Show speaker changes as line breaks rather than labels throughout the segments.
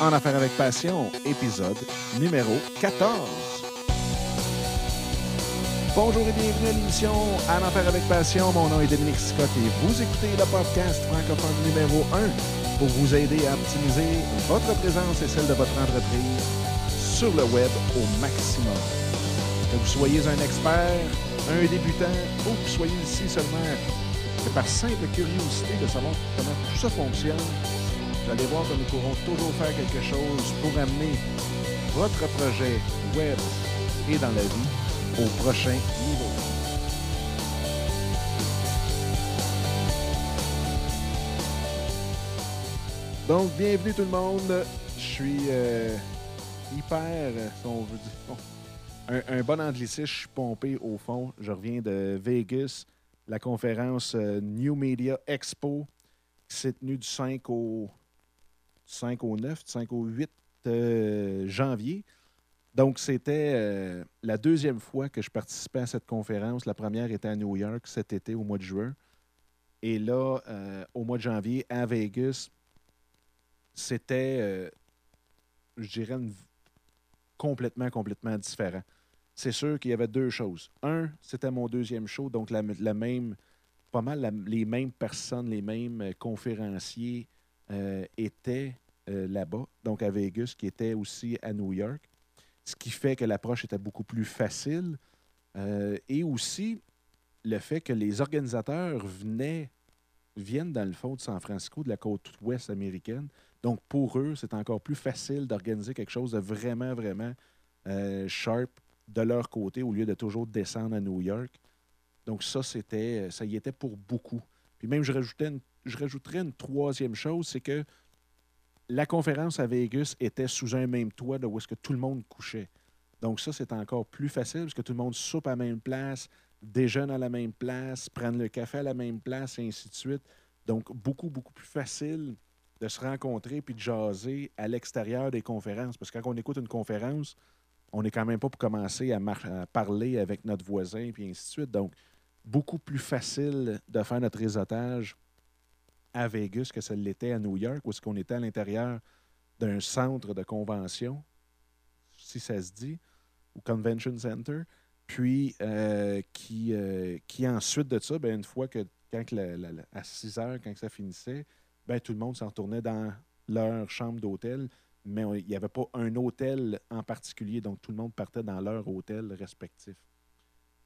En Affaires avec Passion, épisode numéro 14. Bonjour et bienvenue à l'émission En Affaires avec Passion. Mon nom est Dominique Scott et vous écoutez le podcast francophone numéro 1 pour vous aider à optimiser votre présence et celle de votre entreprise sur le web au maximum. Que vous soyez un expert, un débutant ou que vous soyez ici seulement par simple curiosité de savoir comment tout ça fonctionne, vous allez voir que nous pourrons toujours faire quelque chose pour amener votre projet web et dans la vie au prochain niveau. Donc, bienvenue tout le monde. Je suis euh, hyper, si on veut dire, un, un, bon anglicisme, je suis pompé au fond. Je reviens de Vegas, la conférence euh, New Media Expo qui s'est tenue du 5 au 5 au 9, 5 au 8 euh, janvier. Donc, c'était euh, la deuxième fois que je participais à cette conférence. La première était à New York cet été, au mois de juin. Et là, euh, au mois de janvier, à Vegas, c'était, je dirais, complètement, complètement différent. C'est sûr qu'il y avait deux choses. Un, c'était mon deuxième show, donc la, même, pas mal les mêmes personnes, les mêmes conférenciers euh, étaient euh, là-bas, donc à Vegas, qui était aussi à New York. Ce qui fait que l'approche était beaucoup plus facile. Euh, et aussi le fait que les organisateurs venaient, viennent dans le fond de San Francisco, de la côte ouest américaine. Donc pour eux, c'est encore plus facile d'organiser quelque chose de vraiment, vraiment sharp de leur côté au lieu de toujours descendre à New York. Donc ça, c'était, ça y était pour beaucoup. Puis même, je, rajoutais une- je rajouterais une troisième chose, c'est que la conférence à Vegas était sous un même toit de où est-ce que tout le monde couchait. Donc ça, c'est encore plus facile parce que tout le monde soupe à la même place, déjeune à la même place, prenne le café à la même place, et ainsi de suite. Donc beaucoup, beaucoup plus facile de se rencontrer puis de jaser à l'extérieur des conférences. Parce que quand on écoute une conférence, on n'est quand même pas pour commencer à, à parler avec notre voisin puis ainsi de suite. Donc, beaucoup plus facile de faire notre réseautage à Vegas que ça l'était à New York, où est-ce qu'on était à l'intérieur d'un centre de convention, si ça se dit, ou Convention Center, puis euh, qui, euh, qui ensuite de ça, ben, une fois que, quand que la- à 6 heures, quand que ça finissait, ben, tout le monde s'en retournait dans leur chambre d'hôtel, mais il n'y avait pas un hôtel en particulier, donc tout le monde partait dans leur hôtel respectif.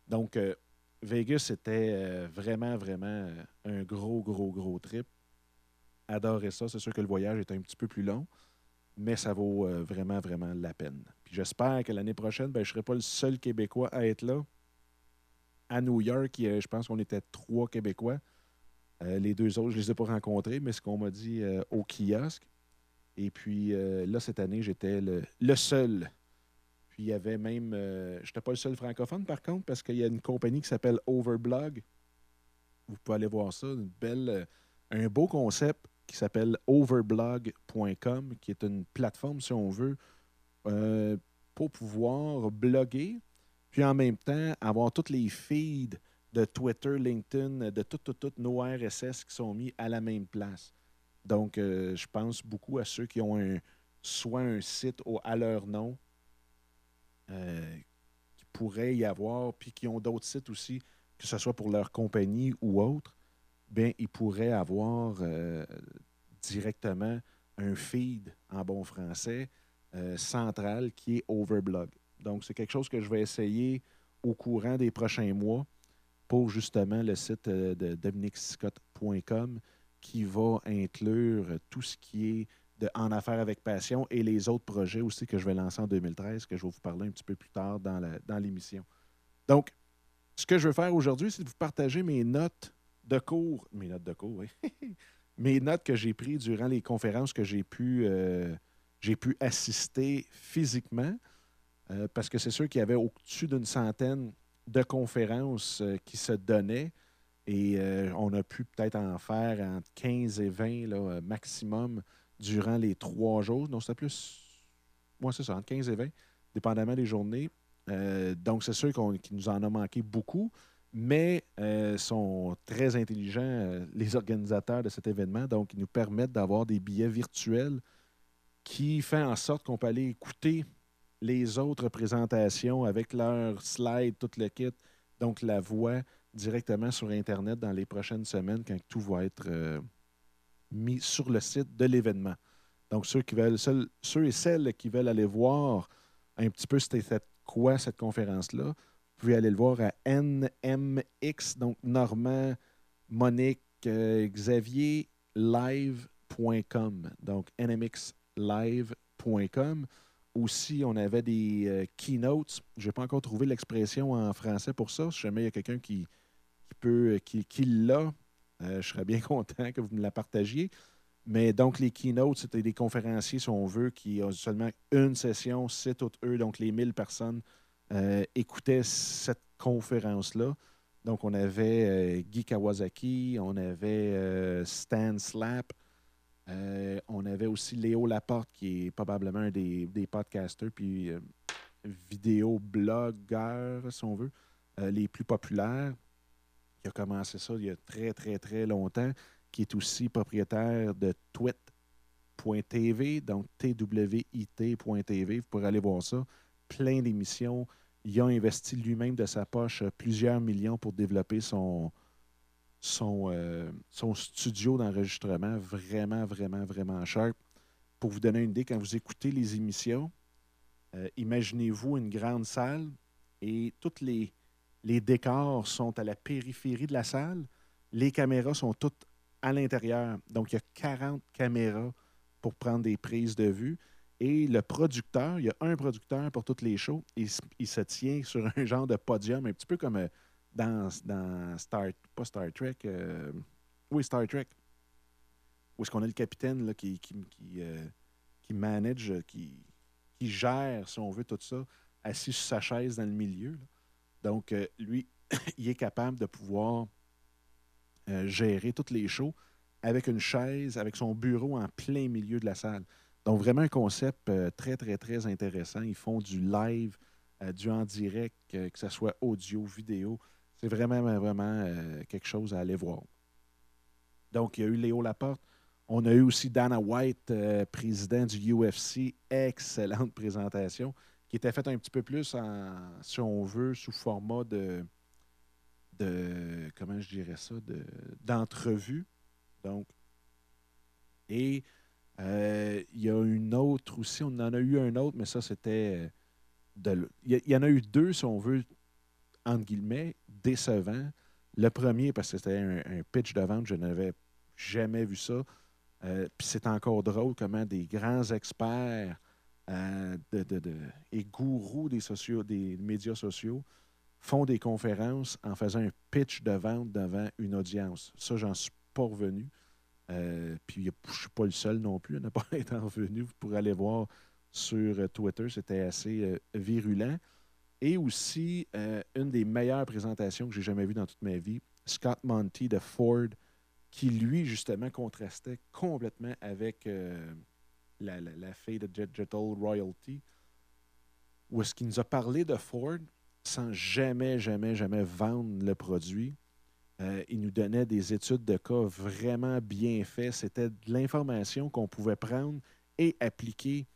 Donc, euh, Vegas, c'était vraiment, vraiment un gros, gros, gros trip. Adorais ça. C'est sûr que le voyage est un petit peu plus long, mais ça vaut euh, vraiment, vraiment la peine. Puis j'espère que l'année prochaine, ben, je ne serai pas le seul Québécois à être là. À New York, je pense qu'on était trois Québécois. Euh, les deux autres, je ne les ai pas rencontrés, mais ce qu'on m'a dit euh, au kiosque. Et puis là, cette année, j'étais le, seul. Puis il y avait même. je n'étais pas le seul francophone, par contre, parce qu'il y a une compagnie qui s'appelle Overblog. Vous pouvez aller voir ça. Une belle, un beau concept qui s'appelle overblog.com, qui est une plateforme, si on veut, euh, pour pouvoir bloguer, puis en même temps avoir tous les feeds de Twitter, LinkedIn, de toutes tout, tout nos RSS qui sont mis à la même place. Donc, euh, je pense beaucoup à ceux qui ont soit un site au- à leur nom, euh, qui pourrait y avoir, puis qui ont d'autres sites aussi, que ce soit pour leur compagnie ou autre, bien, ils pourraient avoir euh, directement un feed en bon français euh, central qui est Overblog. Donc, c'est quelque chose que je vais essayer au courant des prochains mois pour justement le site euh, de dominicscott.com qui va inclure tout ce qui est de En Affaires avec Passion et les autres projets aussi que je vais lancer en 2013, que je vais vous parler un petit peu plus tard dans la- dans l'émission. Donc, ce que je veux faire aujourd'hui, c'est de vous partager mes notes de cours. Mes notes de cours, oui. mes notes que j'ai prises durant les conférences que j'ai pu, euh, j'ai pu assister physiquement. euh, parce que c'est sûr qu'il y avait au-dessus d'une centaine de conférences euh, qui se donnaient. Et on a pu peut-être en faire entre 15 et 20 là, maximum durant les trois jours. Non, c'était plus. Moi, c'est ça, entre 15 et 20, dépendamment des journées. Donc, c'est sûr qu'il nous en a manqué beaucoup, mais euh, sont très intelligents, euh, les organisateurs de cet événement. Donc, ils nous permettent d'avoir des billets virtuels qui fait en sorte qu'on peut aller écouter les autres présentations avec leurs slides, tout le kit, donc la voix directement sur Internet dans les prochaines semaines quand tout va être euh, mis sur le site de l'événement. Donc, ceux, qui veulent, ceux et celles qui veulent aller voir un petit peu c'était quoi cette conférence-là, pouvez aller le voir à NMX, donc Normand, Monique, euh, Xavier, live.com. Donc, nmxlive.com. Aussi, on avait des euh, keynotes. Je n'ai pas encore trouvé l'expression en français pour ça. Si jamais il y a quelqu'un qui, peut, euh, qui, qui l'a, je serais bien content que vous me la partagiez. Mais donc, les keynotes, c'était des conférenciers, si on veut, qui ont seulement une session, c'est toutes eux, donc les 1000 personnes euh, cette conférence-là. Donc, on avait euh, Guy Kawasaki, on avait euh, Stan Slap, on avait aussi Léo Laporte, qui est probablement un des, des podcasters, puis vidéo blogueur, si on veut, les plus populaires, qui a commencé ça il y a très, très, très longtemps qui est aussi propriétaire de twit.tv, donc twit.tv. Vous pourrez aller voir ça. Plein d'émissions. Il a investi lui-même de sa poche plusieurs millions pour développer son, son, euh, studio d'enregistrement vraiment, vraiment, vraiment cher. Pour vous donner une idée, quand vous écoutez les émissions, euh, imaginez-vous une grande salle et tous les, les décors sont à la périphérie de la salle. Les caméras sont toutes à l'intérieur. Donc, il y a 40 caméras pour prendre des prises de vue. Et le producteur, il y a un producteur pour toutes les shows. Il, il se tient sur un genre de podium, un petit peu comme euh, dans, dans Star, pas Star Trek, euh, oui, Star Trek, où est-ce qu'on a le capitaine là, qui, qui, qui, euh, manage, qui, qui gère, si on veut, tout ça, assis sur sa chaise dans le milieu. Donc, lui, il est capable de pouvoir gérer toutes les shows avec une chaise, avec son bureau en plein milieu de la salle. Donc, vraiment un concept euh, très, très, très intéressant. Ils font du live, euh, du en direct, que ce soit audio, vidéo. C'est vraiment, vraiment quelque chose à aller voir. Donc, il y a eu Léo Laporte. On a eu aussi Dana White, président du UFC. Excellente présentation, qui était faite un petit peu plus, en, si on veut, sous format de, de comment je dirais ça, d'entrevue. Donc, et euh, il y a une autre aussi, on en a eu un autre, mais ça c'était de il y, en a eu deux, si on veut, entre guillemets, décevants. Le premier, parce que c'était un, pitch de vente, je n'avais jamais vu ça. Euh, puis c'est encore drôle comment des grands experts euh, de, de, et gourous des, sociaux, des médias sociaux font des conférences en faisant un pitch de vente devant une audience. Ça, j'en suis pas revenu. Euh, puis je ne suis pas le seul non plus ne pas être revenu. Vous pourrez aller voir sur euh, Twitter, c'était assez euh, virulent. Et aussi, une des meilleures présentations que j'ai jamais vues dans toute ma vie, Scott Monty de Ford, qui lui, justement, contrastait complètement avec la, la, la fille de Digital Royalty, où est-ce qu'il nous a parlé de Ford, sans jamais, jamais, jamais vendre le produit. Euh, il nous donnait des études de cas vraiment bien faites. C'était de l'information qu'on pouvait prendre et appliquer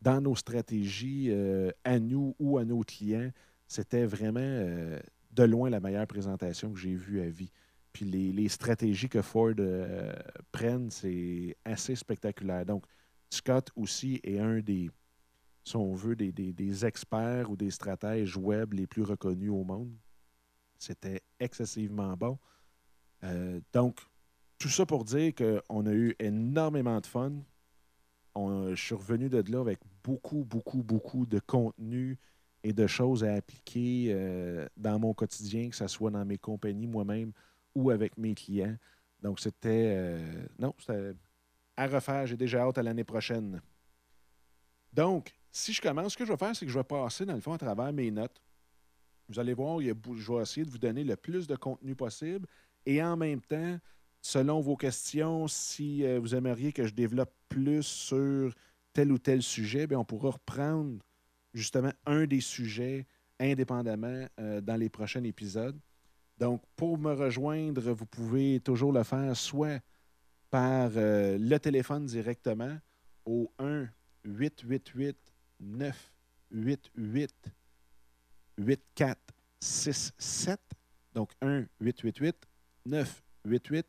dans nos stratégies euh, à nous ou à nos clients. C'était vraiment euh, de loin la meilleure présentation que j'ai vue à vie. Puis les, stratégies que Ford prennent, c'est assez spectaculaire. Donc, Scott aussi est un des, si on veut, des, experts ou des stratèges web les plus reconnus au monde. C'était excessivement bon. Euh, donc, tout ça pour dire qu'on a eu énormément de fun. On, je suis revenu de là avec beaucoup, beaucoup, beaucoup de contenu et de choses à appliquer euh, dans mon quotidien, que ce soit dans mes compagnies moi-même ou avec mes clients. Donc, c'était. Euh, non, c'était à refaire. J'ai déjà hâte à l'année prochaine. Donc, si je commence, ce que je vais faire, c'est que je vais passer, dans le fond, à travers mes notes. Vous allez voir, je vais essayer de vous donner le plus de contenu possible. Et en même temps, selon vos questions, si euh, vous aimeriez que je développe plus sur tel ou tel sujet, on pourra reprendre justement un des sujets indépendamment euh, dans les prochains épisodes. Donc, pour me rejoindre, vous pouvez toujours le faire soit par euh, le téléphone directement au 1 888 988 8467. Donc 1 888 988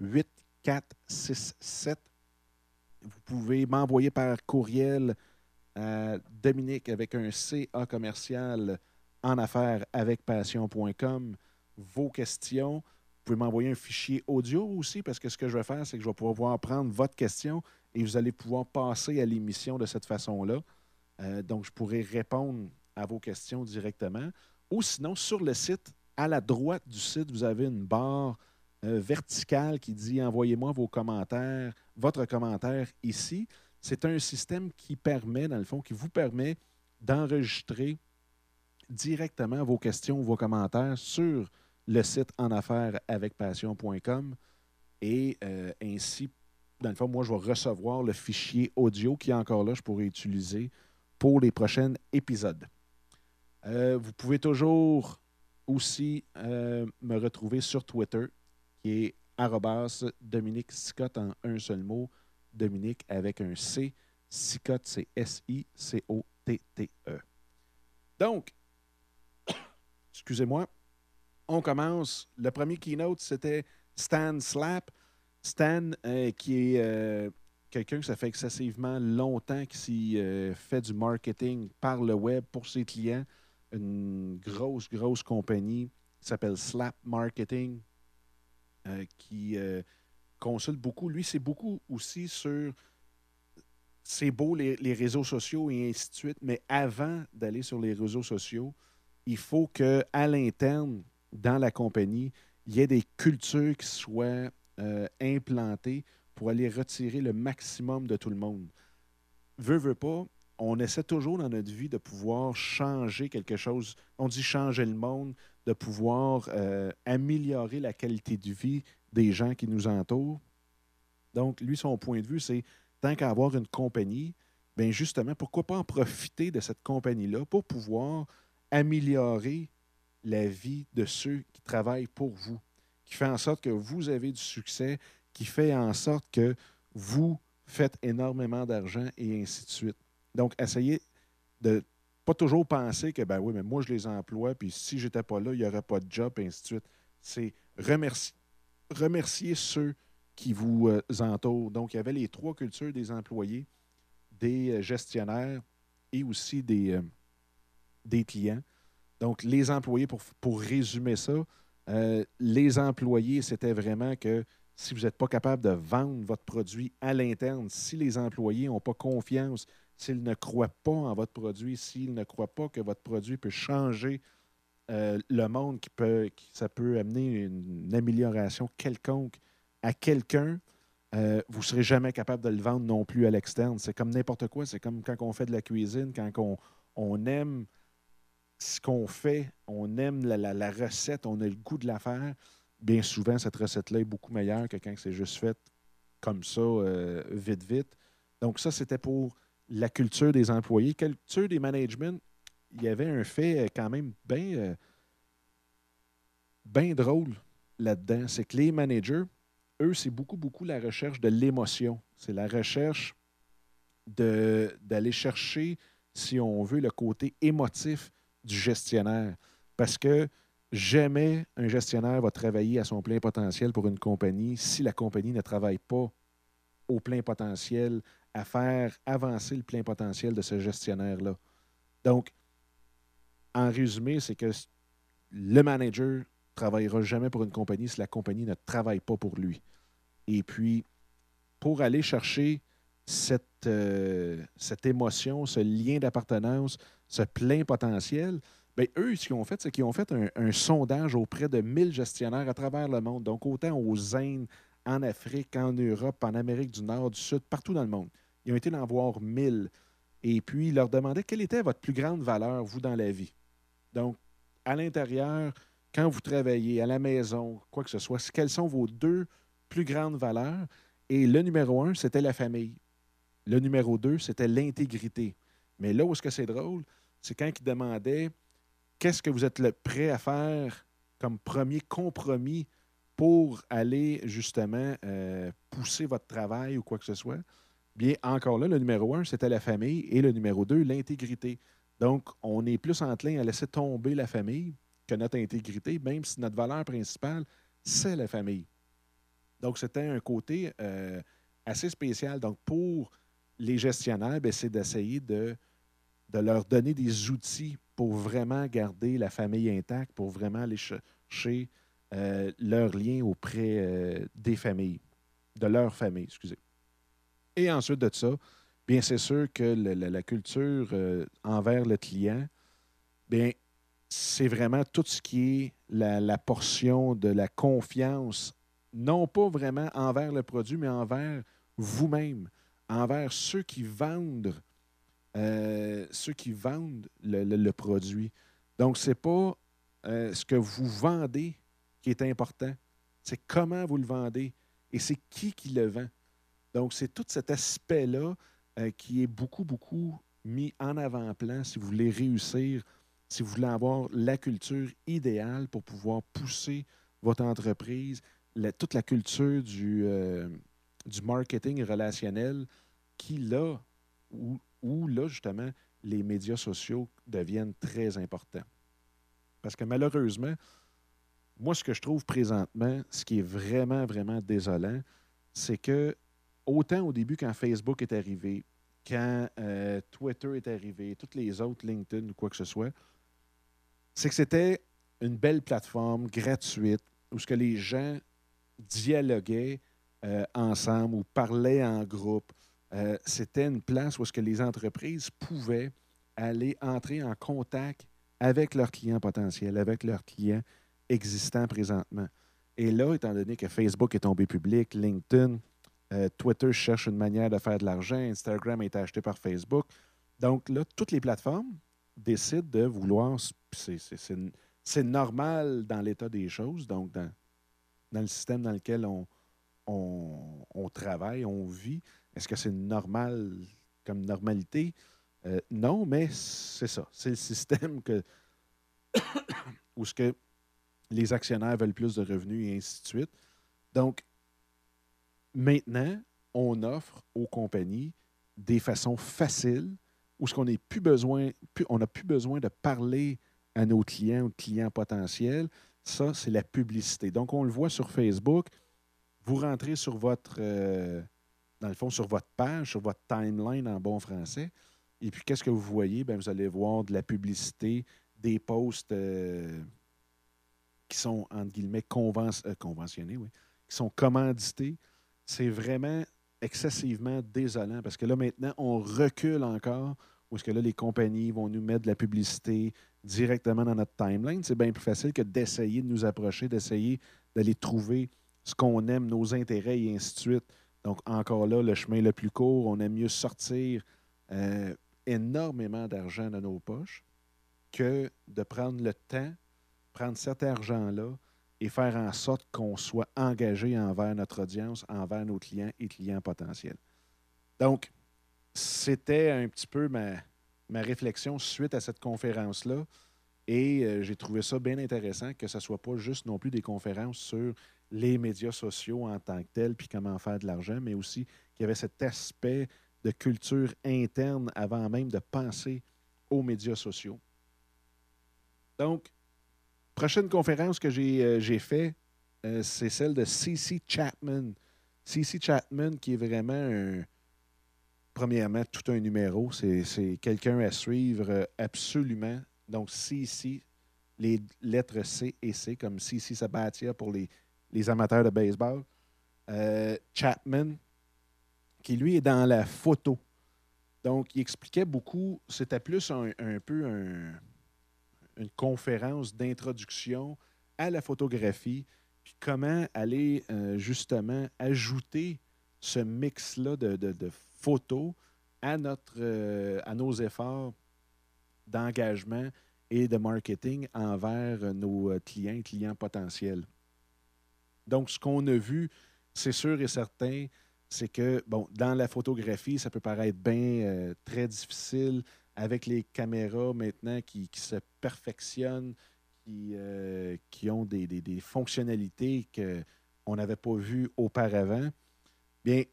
8467. Vous pouvez m'envoyer par courriel à Dominique avec un CA commercial en affaires avec passion.com vos questions. Vous pouvez m'envoyer un fichier audio aussi parce que ce que je vais faire, c'est que je vais pouvoir prendre votre question et vous allez pouvoir passer à l'émission de cette façon-là. Euh, donc, je pourrai répondre à vos questions directement. Ou sinon, sur le site, à la droite du site, vous avez une barre euh, verticale qui dit Envoyez-moi vos commentaires, votre commentaire ici. C'est un système qui permet, dans le fond, qui vous permet d'enregistrer directement vos questions, vos commentaires sur le site en affaires avec passion.com. Et euh, ainsi, dans le fond, moi, je vais recevoir le fichier audio qui est encore là, je pourrai utiliser pour les prochains épisodes. Euh, vous pouvez toujours aussi euh, me retrouver sur Twitter, qui est Dominique Scott en un seul mot. Dominique avec un C. Scott, c'est S-I-C-O-T-T-E. Donc, excusez-moi, on commence. Le premier keynote, c'était Stan Slap. Stan, euh, qui est quelqu'un que ça fait excessivement longtemps qui euh, fait du marketing par le web pour ses clients. Une grosse, grosse compagnie qui s'appelle Slap Marketing, qui consulte beaucoup. Lui, c'est beaucoup aussi sur c'est beau les, les, réseaux sociaux et ainsi de suite, mais avant d'aller sur les réseaux sociaux, il faut qu'à l'interne, dans la compagnie, il y ait des cultures qui soient euh, implantées pour aller retirer le maximum de tout le monde. Veux, veux pas, on essaie toujours dans notre vie de pouvoir changer quelque chose. On dit changer le monde, de pouvoir euh, améliorer la qualité de vie des gens qui nous entourent. Donc, lui, son point de vue, c'est tant qu'à avoir une compagnie, bien justement, pourquoi pas en profiter de cette compagnie-là pour pouvoir améliorer la vie de ceux qui travaillent pour vous, qui fait en sorte que vous avez du succès, qui fait en sorte que vous faites énormément d'argent et ainsi de suite. Donc, essayez de pas toujours penser que, ben oui, mais moi, je les emploie, puis si je n'étais pas là, il n'y aurait pas de job, et ainsi de suite. C'est remercier, ceux qui vous euh, entourent. Donc, il y avait les trois cultures des employés, des euh, gestionnaires et aussi des, euh, des clients. Donc, les employés, pour, pour résumer ça, les employés, c'était vraiment que si vous n'êtes pas capable de vendre votre produit à l'interne, si les employés n'ont pas confiance, s'ils ne croient pas en votre produit, s'ils ne croient pas que votre produit peut changer euh, le monde, qui peut, ça peut amener une, amélioration quelconque à quelqu'un, euh, vous ne serez jamais capable de le vendre non plus à l'externe. C'est comme n'importe quoi. C'est comme quand on fait de la cuisine, quand on, on aime ce qu'on fait, on aime la, recette, on a le goût de la faire, bien souvent, cette recette-là est beaucoup meilleure que quand c'est juste fait comme ça, euh, vite, vite. Donc, ça, c'était pour la culture des employés. Culture des managements, il y avait un fait euh, quand même euh, bien drôle là-dedans. C'est que les managers, eux, c'est beaucoup, beaucoup la recherche de l'émotion. C'est la recherche d'aller chercher, si on veut, le côté émotif du gestionnaire. Parce que jamais un gestionnaire va travailler à son plein potentiel pour une compagnie si la compagnie ne travaille pas au plein potentiel à faire avancer le plein potentiel de ce gestionnaire-là. Donc, en résumé, c'est que le manager ne travaillera jamais pour une compagnie si la compagnie ne travaille pas pour lui. Et puis, pour aller chercher cette, euh, cette émotion, ce lien d'appartenance, ce plein potentiel, bien, eux, ce qu'ils ont fait, c'est qu'ils ont fait un, sondage auprès de 1000 gestionnaires à travers le monde, donc autant aux Indes, en Afrique, en Europe, en Amérique du Nord, du Sud, partout dans le monde. Ils ont été d'en voir 1000. Et puis, ils leur demandaient quelle était votre plus grande valeur, vous, dans la vie. Donc, à l'intérieur, quand vous travaillez, à la maison, quoi que ce soit, quelles sont vos deux plus grandes valeurs? Et le numéro un, c'était la famille. Le numéro deux, c'était l'intégrité. Mais là où est-ce que c'est drôle, c'est quand il demandait qu'est-ce que vous êtes prêt à faire comme premier compromis pour aller justement euh, pousser votre travail ou quoi que ce soit? Bien, encore là, le numéro un, c'était la famille et le numéro deux, l'intégrité. Donc, on est plus enclin à laisser tomber la famille que notre intégrité, même si notre valeur principale, c'est la famille. Donc, c'était un côté euh, assez spécial. Donc, pour les gestionnaires, ben, c'est d'essayer de, leur donner des outils pour vraiment garder la famille intacte, pour vraiment aller chercher euh, leur lien auprès euh, des familles, de leur famille, excusez. Et ensuite de ça, bien, c'est sûr que la, culture euh, envers le client, bien, c'est vraiment tout ce qui est la, portion de la confiance, non pas vraiment envers le produit, mais envers vous-même, envers ceux qui vendent, euh, ceux qui vendent le, produit. Donc, ce n'est pas euh, ce que vous vendez qui est important, c'est comment vous le vendez et c'est qui qui le vend. Donc, c'est tout cet aspect-là euh, qui est beaucoup, beaucoup mis en avant-plan si vous voulez réussir, si vous voulez avoir la culture idéale pour pouvoir pousser votre entreprise, toute la culture du, du marketing relationnel qui, là, où, là, justement, les médias sociaux deviennent très importants. Parce que malheureusement, moi, ce que je trouve présentement, ce qui est vraiment, vraiment désolant, c'est que autant au début, quand Facebook est arrivé, quand euh, Twitter est arrivé, toutes les autres, LinkedIn ou quoi que ce soit, c'est que c'était une belle plateforme gratuite où ce que les gens dialoguaient euh, ensemble ou parlaient en groupe. Euh, c'était une place où ce que les entreprises pouvaient aller entrer en contact avec leurs clients potentiels, avec leurs clients existants présentement. Et là, étant donné que Facebook est tombé public, LinkedIn, euh, Twitter cherche une manière de faire de l'argent, Instagram été acheté par Facebook. Donc là, toutes les plateformes décident de vouloir. C'est normal dans l'état des choses, donc dans, le système dans lequel on, travaille, on vit. Est-ce que c'est normal comme normalité? Euh, non, mais c'est ça. C'est le système où ce que les actionnaires veulent plus de revenus et ainsi de suite. Donc, maintenant, on offre aux compagnies des façons faciles où ce qu'on n'a plus besoin, on n'a plus besoin de parler à nos clients ou clients potentiels. Ça, c'est la publicité. Donc, on le voit sur Facebook vous rentrez sur votre, euh, dans le fond, sur votre page, sur votre timeline en bon français. Et puis, qu'est-ce que vous voyez? Bien, vous allez voir de la publicité, des posts euh, qui sont, entre guillemets, euh, conventionnés, oui, qui sont commandités. C'est vraiment excessivement désolant parce que là, maintenant, on recule encore où est-ce que là, les compagnies vont nous mettre de la publicité directement dans notre timeline. C'est bien plus facile que d'essayer de nous approcher, d'essayer d'aller trouver ce qu'on aime, nos intérêts et ainsi de suite. Donc, encore là, le chemin le plus court, on aime mieux sortir euh, énormément d'argent dans nos poches que de prendre le temps, prendre cet argent-là et faire en sorte qu'on soit engagé envers notre audience, envers nos clients et clients potentiels. Donc, c'était un petit peu ma, ma réflexion suite à cette conférence-là. Et euh, j'ai trouvé ça bien intéressant que ce ne soit pas juste non plus des conférences sur les médias sociaux en tant que tels, puis comment faire de l'argent, mais aussi qu'il y avait cet aspect de culture interne avant même de penser aux médias sociaux. Donc, prochaine conférence que j'ai euh, faite, euh, c'est celle de C.C. Chapman. C.C. Chapman, qui est vraiment un, premièrement, tout un numéro. C'est quelqu'un à suivre euh, absolument. Donc, C.C., les lettres C et C, comme C.C. Sabatia pour les amateurs de baseball. Chapman, qui lui est dans la photo. Donc, il expliquait beaucoup, c'était plus un, peu une conférence d'introduction à la photographie, puis comment aller euh, justement ajouter ce mix-là de, photos à, notre, euh, à nos efforts d'engagement et de marketing envers nos clients et clients potentiels. Donc, ce qu'on a vu, c'est sûr et certain, c'est que, bon, dans la photographie, ça peut paraître bien euh, très difficile avec les caméras maintenant qui, se perfectionnent, qui, euh, qui ont des, fonctionnalités qu'on n'avait pas vues auparavant. Bien,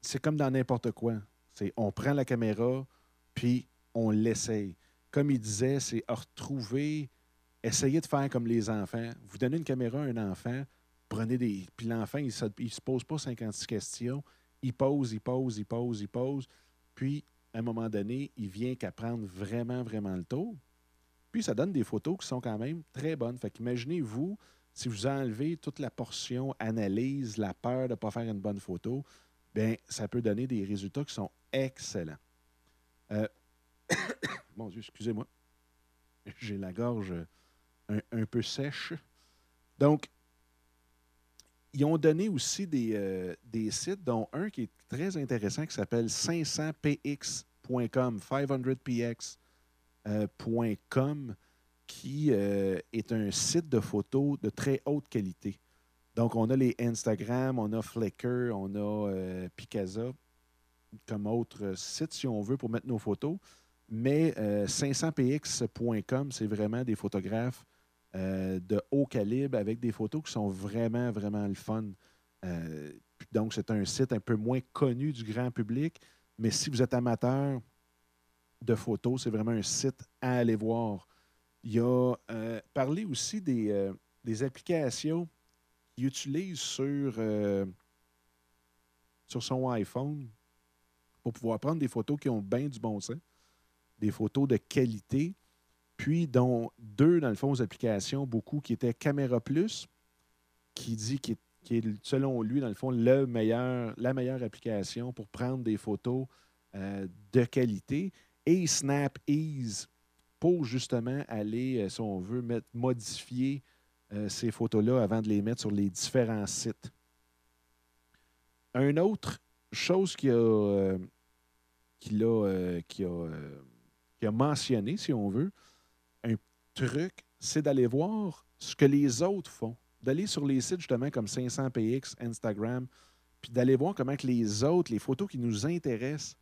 c'est comme dans n'importe quoi. C'est on prend la caméra, puis on l'essaye. Comme il disait, c'est retrouver, essayer de faire comme les enfants. Vous donnez une caméra à un enfant, prenez des. Puis l'enfant, il ne se pose pas 56 questions. Il pose, il pose, il pose, il pose. Puis, à un moment donné, il vient qu'à prendre vraiment, vraiment le tour. Puis, ça donne des photos qui sont quand même très bonnes. Fait qu'imaginez-vous, si vous enlevez toute la portion analyse, la peur de ne pas faire une bonne photo, bien, ça peut donner des résultats qui sont excellents. Euh, Dieu, excusez-moi. J'ai la gorge un, un, peu sèche. Donc, ils ont donné aussi des, euh, des sites, dont un qui est très intéressant qui s'appelle 500px.com, 500px.com, qui euh, est un site de photos de très haute qualité. Donc, on a les Instagram, on a Flickr, on a euh, Picasa comme autre site, si on veut, pour mettre nos photos. Mais 500px.com, c'est vraiment des photographes euh, de haut calibre avec des photos qui sont vraiment, vraiment le fun. Euh, donc, c'est un site un peu moins connu du grand public, mais si vous êtes amateur de photos, c'est vraiment un site à aller voir. Il a euh, parlé aussi des, des applications qu'il utilise sur, sur son iPhone pour pouvoir prendre des photos qui ont bien du bon sens, des photos de qualité puis dont deux, dans le fond, aux applications, beaucoup qui étaient Caméra Plus, qui dit qui est, selon lui, dans le fond, le meilleur, la meilleure application pour prendre des photos euh, de qualité, et Snap Ease pour justement aller, euh, si on veut, mettre, modifier euh, ces photos-là avant de les mettre sur les différents sites. Une autre chose qui a, qui a mentionné, si on veut, truc, c'est d'aller voir ce que les autres font. D'aller sur les sites justement comme 500px, Instagram, puis d'aller voir comment que les autres, les photos qui nous intéressent,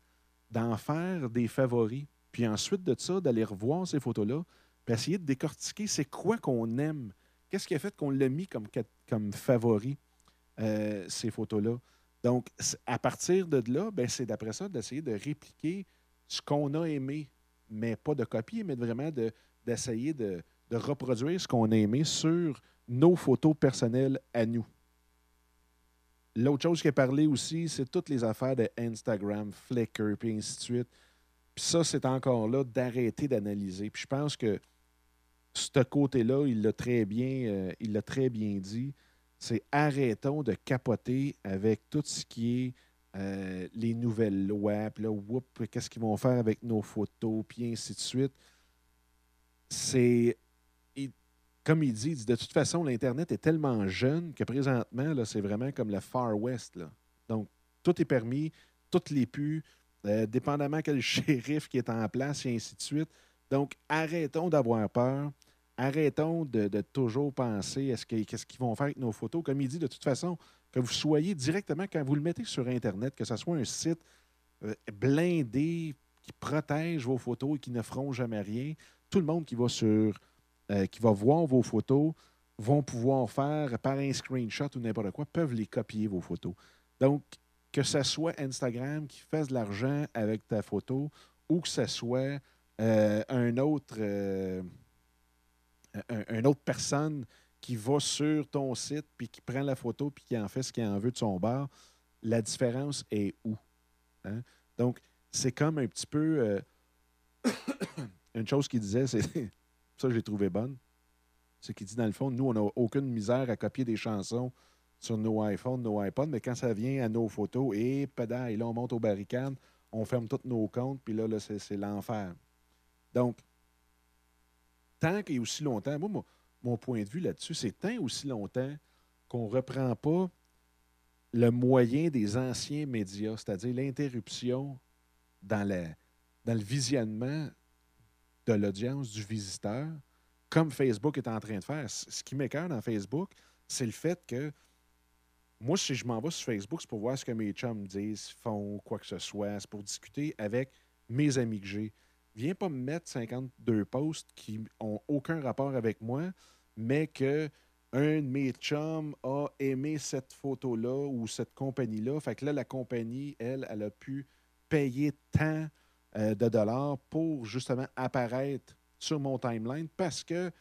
d'en faire des favoris. Puis ensuite de ça, d'aller revoir ces photos-là, puis essayer de décortiquer c'est quoi qu'on aime. Qu'est-ce qui a fait qu'on l'a mis comme, comme favori, euh, ces photos-là. Donc, à partir de là, ben, c'est d'après ça d'essayer de répliquer ce qu'on a aimé, mais pas de copier, mais vraiment de, d'essayer de, reproduire ce qu'on a aimé sur nos photos personnelles à nous. L'autre chose qui est parlé aussi, c'est toutes les affaires de Instagram, Flickr, puis ainsi de suite. Puis ça, c'est encore là d'arrêter d'analyser. Puis je pense que ce côté-là, il l'a très bien, euh, il l'a très bien dit. C'est arrêtons de capoter avec tout ce qui est euh, les nouvelles lois, puis là, qu'est-ce qu'ils vont faire avec nos photos, puis ainsi de suite c'est. Comme il dit, de toute façon, l'Internet est tellement jeune que présentement, c'est vraiment comme le Far West. Donc, tout est permis, tout les pu, euh, dépendamment quel shérif qui est en place, et ainsi de suite. Donc, arrêtons d'avoir peur. Arrêtons de, toujours penser à ce qu'est-ce qu'ils vont faire avec nos photos. Comme il dit, de toute façon, que vous soyez directement, quand vous le mettez sur Internet, que ce soit un site euh, blindé qui protège vos photos et qui ne feront jamais rien, tout le monde qui va sur euh, qui va voir vos photos vont pouvoir faire par un screenshot ou n'importe quoi, peuvent les copier vos photos. Donc, que ce soit Instagram qui fasse de l'argent avec ta photo ou que ce soit euh, un autre, euh, personne qui va sur ton site puis qui prend la photo puis qui en fait ce qu'il en veut de son bar, la différence est où? Hein? Donc, c'est comme un petit peu une chose qu'il disait, c'est ça j'ai trouvé bonne. C'est qu'il dit dans le fond, nous, on n'a aucune misère à copier des chansons sur nos iPhones, nos iPods, mais quand ça vient à nos photos, et pédale, là, on monte aux barricades, on ferme tous nos comptes, puis là, là c'est l'enfer. Donc, tant a aussi longtemps, moi, mon, point de vue là-dessus, c'est tant aussi longtemps qu'on ne reprend pas le moyen des anciens médias, c'est-à-dire l'interruption dans, dans le visionnement de l'audience du visiteur, comme Facebook est en train de faire. Ce qui m'écœure dans Facebook, c'est le fait que moi, si je m'en vais sur Facebook, c'est pour voir ce que mes chums disent, font, quoi que ce soit. C'est pour discuter avec mes amis que j'ai. Viens pas me mettre 52 posts qui ont aucun rapport avec moi, mais que un de mes chums a aimé cette photo-là ou cette compagnie-là. Fait que là, la compagnie, elle, elle a pu payer tant euh, de dollars pour justement apparaître sur mon timeline parce que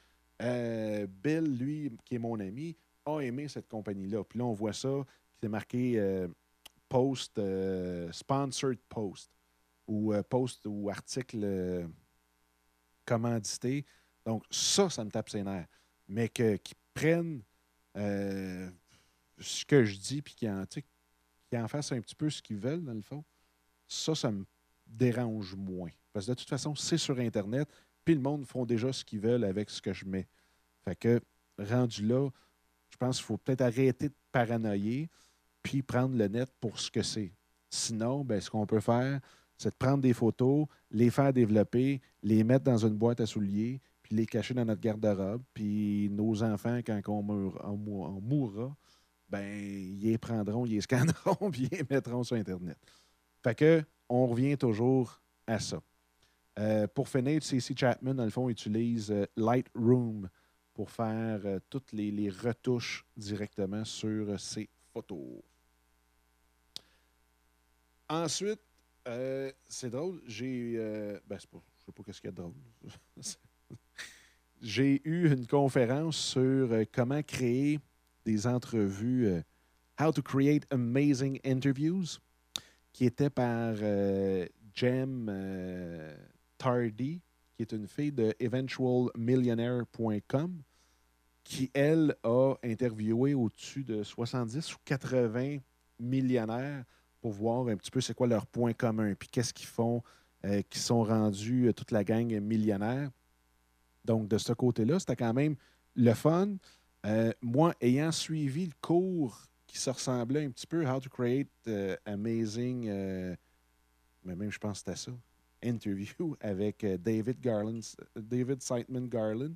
euh, Bill, lui, qui est mon ami, a aimé cette compagnie-là. Puis là, on voit ça, c'est marqué euh, post, sponsored post ou post ou article commandité. Donc, ça, ça me tape ses nerfs. Mais qu'ils prennent ce que je dis puis qu'ils en, en fassent un petit peu ce qu'ils veulent, dans le fond, ça, ça me dérange moins. Parce que de toute façon, c'est sur Internet, puis le monde font déjà ce qu'ils veulent avec ce que je mets. Fait que, rendu là, je pense qu'il faut peut-être arrêter de paranoïer, puis prendre le net pour ce que c'est. Sinon, ben, ce qu'on peut faire, c'est de prendre des photos, les faire développer, les mettre dans une boîte à souliers, puis les cacher dans notre garde-robe. Puis nos enfants, quand on, mourra, ben, ils les prendront, ils les scanneront, puis ils les mettront sur Internet. Fait que, on revient toujours à ça. Euh, pour finir, CC Chapman, dans le fond, utilise euh, Lightroom pour faire euh, toutes les, retouches directement sur ses photos. Ensuite, c'est drôle, j'ai. ben, je sais pas qu'est-ce qu'il y a de drôle. j'ai eu une conférence sur comment créer des entrevues, How to create amazing interviews qui était par euh, Jem euh, Tardy, qui est une fille de eventualmillionaire.com, qui, elle, a interviewé au-dessus de 70 ou 80 millionnaires pour voir un petit peu c'est quoi leur point commun, puis qu'est-ce qu'ils font, euh, qui sont rendus toute la gang millionnaire. Donc, de ce côté-là, c'était quand même le fun. moi, ayant suivi le cours qui se ressemblait un petit peu How to Create uh, Amazing, euh, mais même je pense que c'était ça, interview avec euh, David Garland, David Sightman Garland,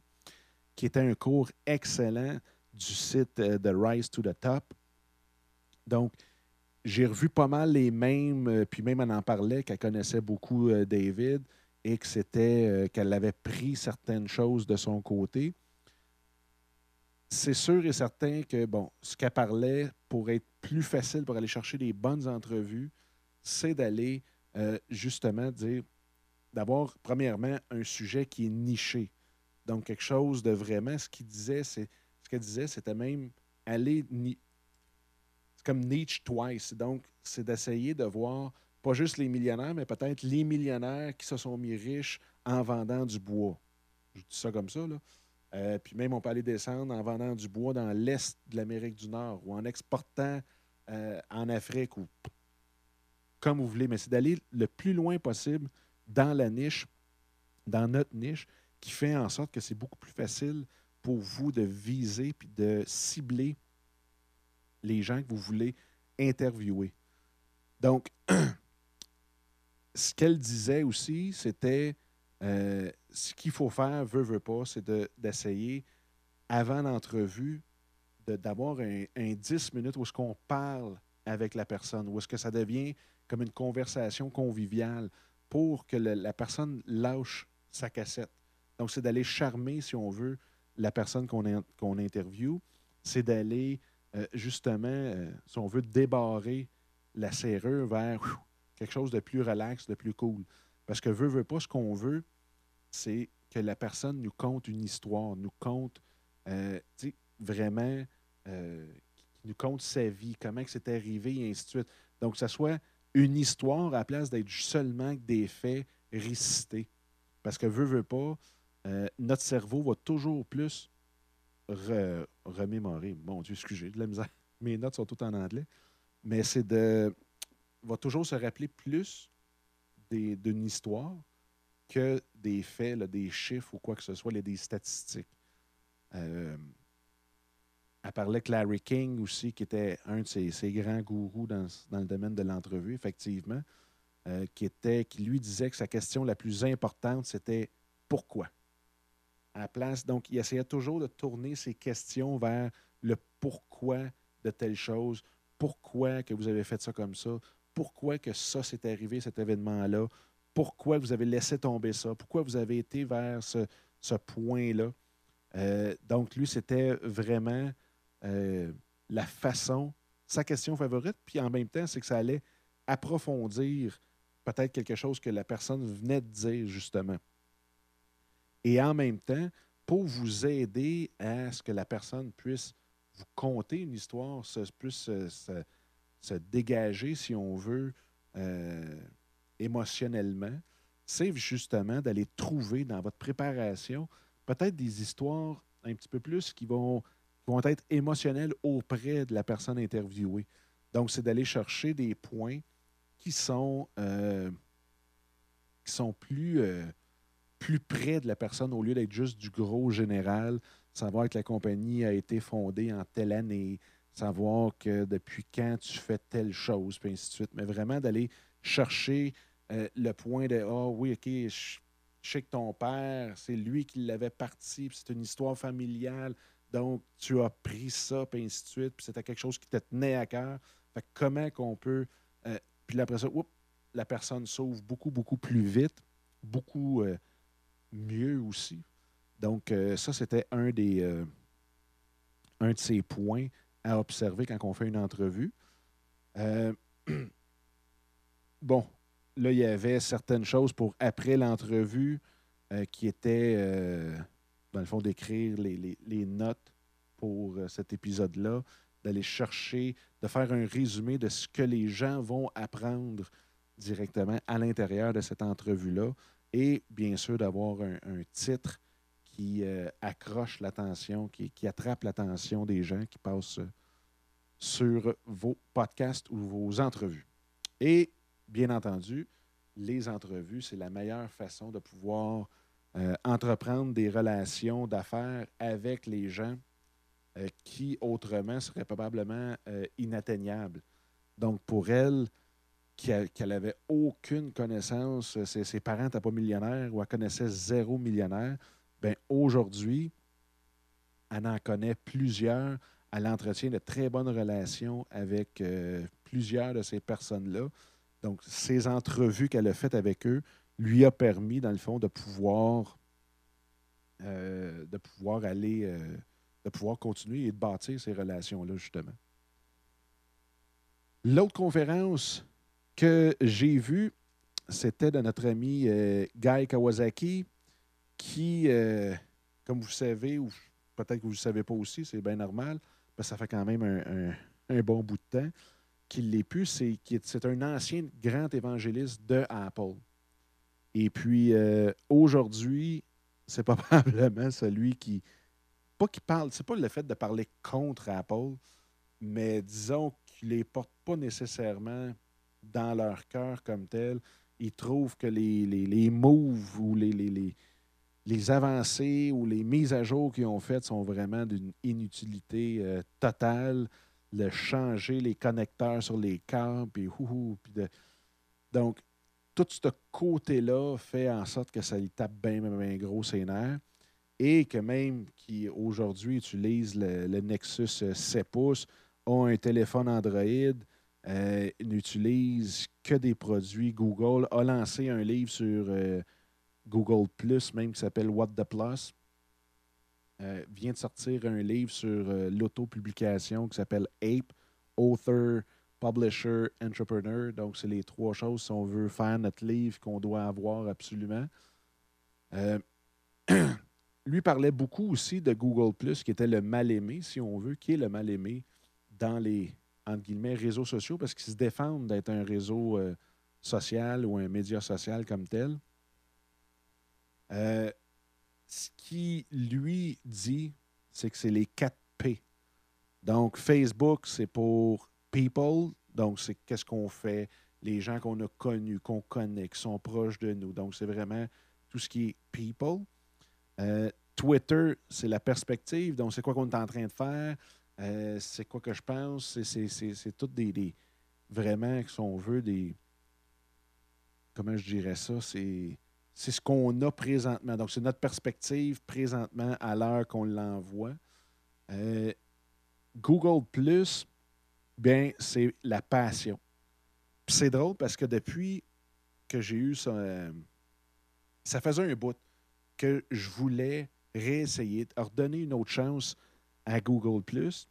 qui était un cours excellent du site euh, The Rise to the Top. Donc, j'ai revu pas mal les mêmes, puis même elle en parlait qu'elle connaissait beaucoup David et que c'était qu'elle avait pris certaines choses de son côté c'est sûr et certain que, bon, ce qu'elle parlait pour être plus facile pour aller chercher des bonnes entrevues, c'est d'aller euh, justement dire, d'avoir premièrement un sujet qui est niché. Donc, quelque chose de vraiment, ce qu'il disait, c'est, ce qu'elle disait, c'était même aller, c'est comme niche twice. Donc, c'est d'essayer de voir pas juste les millionnaires, mais peut-être les millionnaires qui se sont mis riches en vendant du bois. Je dis ça comme ça, là. Euh, puis même, on peut aller descendre en vendant du bois dans l'est de l'Amérique du Nord ou en exportant euh, en Afrique ou comme vous voulez. Mais c'est d'aller le plus loin possible dans la niche, dans notre niche, qui fait en sorte que c'est beaucoup plus facile pour vous de viser puis de cibler les gens que vous voulez interviewer. Donc, ce qu'elle disait aussi, c'était euh, ce qu'il faut faire, veut, veut pas, c'est d'essayer, avant l'entrevue, d'avoir un, 10 minutes où est-ce qu'on parle avec la personne, où est-ce que ça devient comme une conversation conviviale pour que la personne lâche sa cassette. Donc, c'est d'aller charmer, si on veut, la personne qu'on qu'on interviewe. C'est d'aller, euh, justement, euh, si on veut, débarrer la serrure vers quelque chose de plus relax, de plus cool. Parce que veut, veut pas, ce qu'on veut, c'est que la personne nous conte une histoire, nous conte euh, vraiment, euh, nous conte sa vie, comment c'est arrivé, et ainsi de suite. Donc, que ce soit une histoire à la place d'être seulement des faits récités. Parce que veut, veut pas, euh, notre cerveau va toujours plus remémorer. Mon Dieu, excusez, de la misère. Mes notes sont toutes en anglais. Mais c'est de. va toujours se rappeler plus d'une histoire que des faits, des chiffres ou quoi que ce soit, des statistiques. Euh, elle parlait de Larry King aussi, qui était un de ses, grands gourous dans, le domaine de l'entrevue, effectivement, euh, qui, était, qui lui disait que sa question la plus importante, c'était pourquoi. À la place, donc, il essayait toujours de tourner ses questions vers le pourquoi de telle chose, pourquoi que vous avez fait ça comme ça, pourquoi que ça s'est arrivé, cet événement-là, pourquoi vous avez laissé tomber ça, pourquoi vous avez été vers ce, point-là? Euh, donc, lui, c'était vraiment euh, la façon, sa question favorite, puis en même temps, c'est que ça allait approfondir peut-être quelque chose que la personne venait de dire, justement. Et en même temps, pour vous aider à ce que la personne puisse vous conter une histoire, se, puisse se, dégager, si on veut, euh, émotionnellement, c'est justement d'aller trouver dans votre préparation peut-être des histoires un petit peu plus qui vont, vont être émotionnelles auprès de la personne interviewée. Donc, c'est d'aller chercher des points qui sont, euh, qui sont plus, euh, plus près de la personne au lieu d'être juste du gros général, savoir que la compagnie a été fondée en telle année, savoir que depuis quand tu fais telle chose, puis ainsi de suite. Mais vraiment d'aller chercher euh, le point de Ah oui, OK, je, sais que ton père, c'est lui qui l'avait parti, puis c'est une histoire familiale. Donc, tu as pris ça, puis ainsi de suite, puis c'était quelque chose qui te tenait à cœur. Fait comment qu'on peut. Euh, puis après ça, la personne s'ouvre beaucoup, beaucoup plus vite, beaucoup euh, mieux aussi. Donc, ça, c'était un des un de ces points à observer quand on fait une entrevue. bon, là, il y avait certaines choses pour après l'entrevue euh, qui étaient, euh, dans le fond, d'écrire les, notes pour euh, cet épisode-là, d'aller chercher, de faire un résumé de ce que les gens vont apprendre directement à l'intérieur de cette entrevue-là et bien sûr d'avoir un, titre qui accroche l'attention, qui, attrape l'attention des gens qui passent sur vos podcasts ou vos entrevues. Et bien entendu, les entrevues, c'est la meilleure façon de pouvoir euh, entreprendre des relations d'affaires avec les gens euh, qui autrement seraient probablement euh, inatteignables. Donc, pour elle, qu'elle n'avait aucune connaissance, ses, parents n'étaient pas millionnaires ou elle connaissait zéro millionnaire, bien aujourd'hui, elle en connaît plusieurs. Elle entretient de très bonnes relations avec plusieurs de ces personnes-là. Donc, ces entrevues qu'elle a faites avec eux lui a permis, dans le fond, de pouvoir, euh, de pouvoir aller, euh, de pouvoir continuer et de bâtir ces relations-là, justement. L'autre conférence que j'ai vue, c'était de notre ami euh, Guy Kawasaki, qui, comme vous savez, ou peut-être que vous ne le savez pas aussi, c'est bien normal, parce ça fait quand même un bon bout de temps qu'il l'est plus, c'est c'est un ancien grand évangéliste de Apple. Et puis euh, aujourd'hui, c'est probablement celui qui. Pas qui parle, c'est pas le fait de parler contre Apple, mais disons qu'il les porte pas nécessairement dans leur cœur comme tel. Ils trouvent que les, les, moves ou les, les, les, avancées ou les mises à jour qu'ils ont faites sont vraiment d'une inutilité euh, totale le changer les connecteurs sur les câbles, puis puis Donc, tout ce côté-là fait en sorte que ça lui tape bien, bien, gros ses nerfs. Et que même qui aujourd'hui utilise le, Nexus 7 pouces, ont un téléphone Android, euh, n'utilise que des produits Google, a lancé un livre sur euh, Google Plus, même qui s'appelle What the Plus. Euh, vient de sortir un livre sur euh, l'auto-publication qui s'appelle Ape, Author, Publisher, Entrepreneur. Donc, c'est les trois choses si on veut faire notre livre qu'on doit avoir absolument. Euh, lui parlait beaucoup aussi de Google Plus, qui était le mal-aimé, si on veut, qui est le mal-aimé dans les entre guillemets, réseaux sociaux, parce qu'ils se défendent d'être un réseau social ou un média social comme tel ce qui lui dit, c'est que c'est les 4 P. Donc, Facebook, c'est pour people. Donc, c'est qu'est-ce qu'on fait, les gens qu'on a connus, qu'on connaît, qui sont proches de nous. Donc, c'est vraiment tout ce qui est people. Euh, Twitter, c'est la perspective. Donc, c'est quoi qu'on est en train de faire? Euh, c'est quoi que je pense? C'est tout des, des, Vraiment, si on veut, des. Comment je dirais ça? C'est c'est ce qu'on a présentement. Donc, c'est notre perspective présentement à l'heure qu'on l'envoie. Euh, Google Plus, bien, c'est la passion. c'est drôle parce que depuis que j'ai eu ça, euh, ça faisait un bout que je voulais réessayer, redonner une autre chance à Google ⁇